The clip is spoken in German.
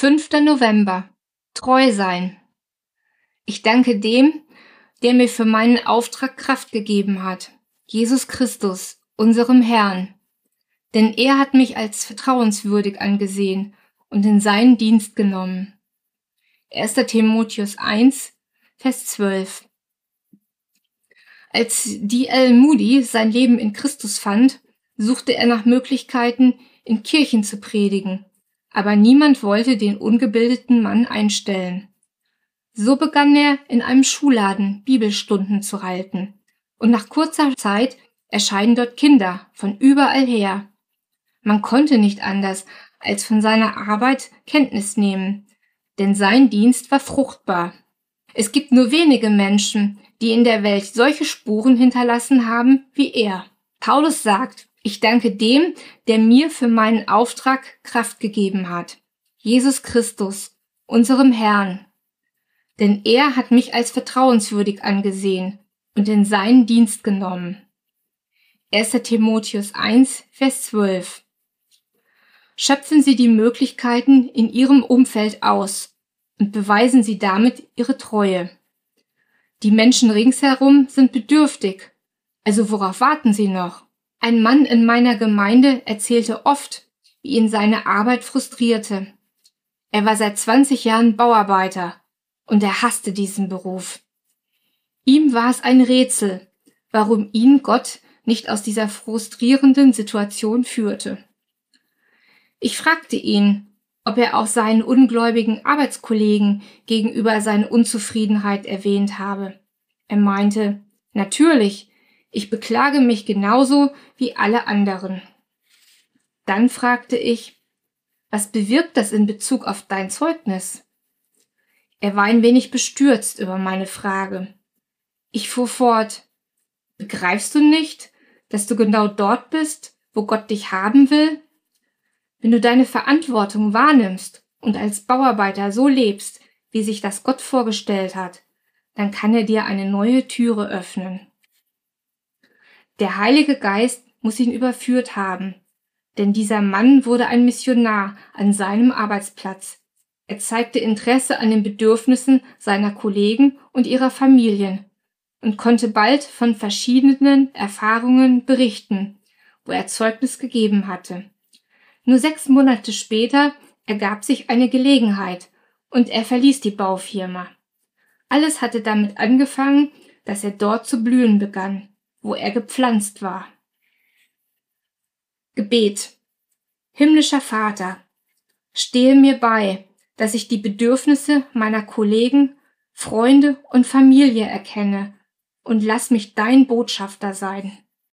5. November. Treu sein. Ich danke dem, der mir für meinen Auftrag Kraft gegeben hat, Jesus Christus, unserem Herrn. Denn er hat mich als vertrauenswürdig angesehen und in seinen Dienst genommen. 1. Timotheus 1, Vers 12. Als D.L. Moody sein Leben in Christus fand, suchte er nach Möglichkeiten, in Kirchen zu predigen, aber niemand wollte den ungebildeten Mann einstellen. So begann er in einem Schulladen Bibelstunden zu halten, und nach kurzer Zeit erscheinen dort Kinder von überall her. Man konnte nicht anders, als von seiner Arbeit Kenntnis nehmen, denn sein Dienst war fruchtbar. Es gibt nur wenige Menschen, die in der Welt solche Spuren hinterlassen haben wie er. Paulus sagt, ich danke dem, der mir für meinen Auftrag Kraft gegeben hat. Jesus Christus, unserem Herrn. Denn er hat mich als vertrauenswürdig angesehen und in seinen Dienst genommen. 1. Timotheus 1, Vers 12. Schöpfen Sie die Möglichkeiten in Ihrem Umfeld aus und beweisen Sie damit Ihre Treue. Die Menschen ringsherum sind bedürftig. Also worauf warten Sie noch? Ein Mann in meiner Gemeinde erzählte oft, wie ihn seine Arbeit frustrierte. Er war seit 20 Jahren Bauarbeiter und er hasste diesen Beruf. Ihm war es ein Rätsel, warum ihn Gott nicht aus dieser frustrierenden Situation führte. Ich fragte ihn, ob er auch seinen ungläubigen Arbeitskollegen gegenüber seine Unzufriedenheit erwähnt habe. Er meinte, natürlich, ich beklage mich genauso wie alle anderen. Dann fragte ich, was bewirkt das in Bezug auf dein Zeugnis? Er war ein wenig bestürzt über meine Frage. Ich fuhr fort, begreifst du nicht, dass du genau dort bist, wo Gott dich haben will? Wenn du deine Verantwortung wahrnimmst und als Bauarbeiter so lebst, wie sich das Gott vorgestellt hat, dann kann er dir eine neue Türe öffnen. Der Heilige Geist muss ihn überführt haben, denn dieser Mann wurde ein Missionar an seinem Arbeitsplatz. Er zeigte Interesse an den Bedürfnissen seiner Kollegen und ihrer Familien und konnte bald von verschiedenen Erfahrungen berichten, wo er Zeugnis gegeben hatte. Nur sechs Monate später ergab sich eine Gelegenheit und er verließ die Baufirma. Alles hatte damit angefangen, dass er dort zu blühen begann, wo er gepflanzt war. Gebet. Himmlischer Vater, stehe mir bei, dass ich die Bedürfnisse meiner Kollegen, Freunde und Familie erkenne und lass mich dein Botschafter sein.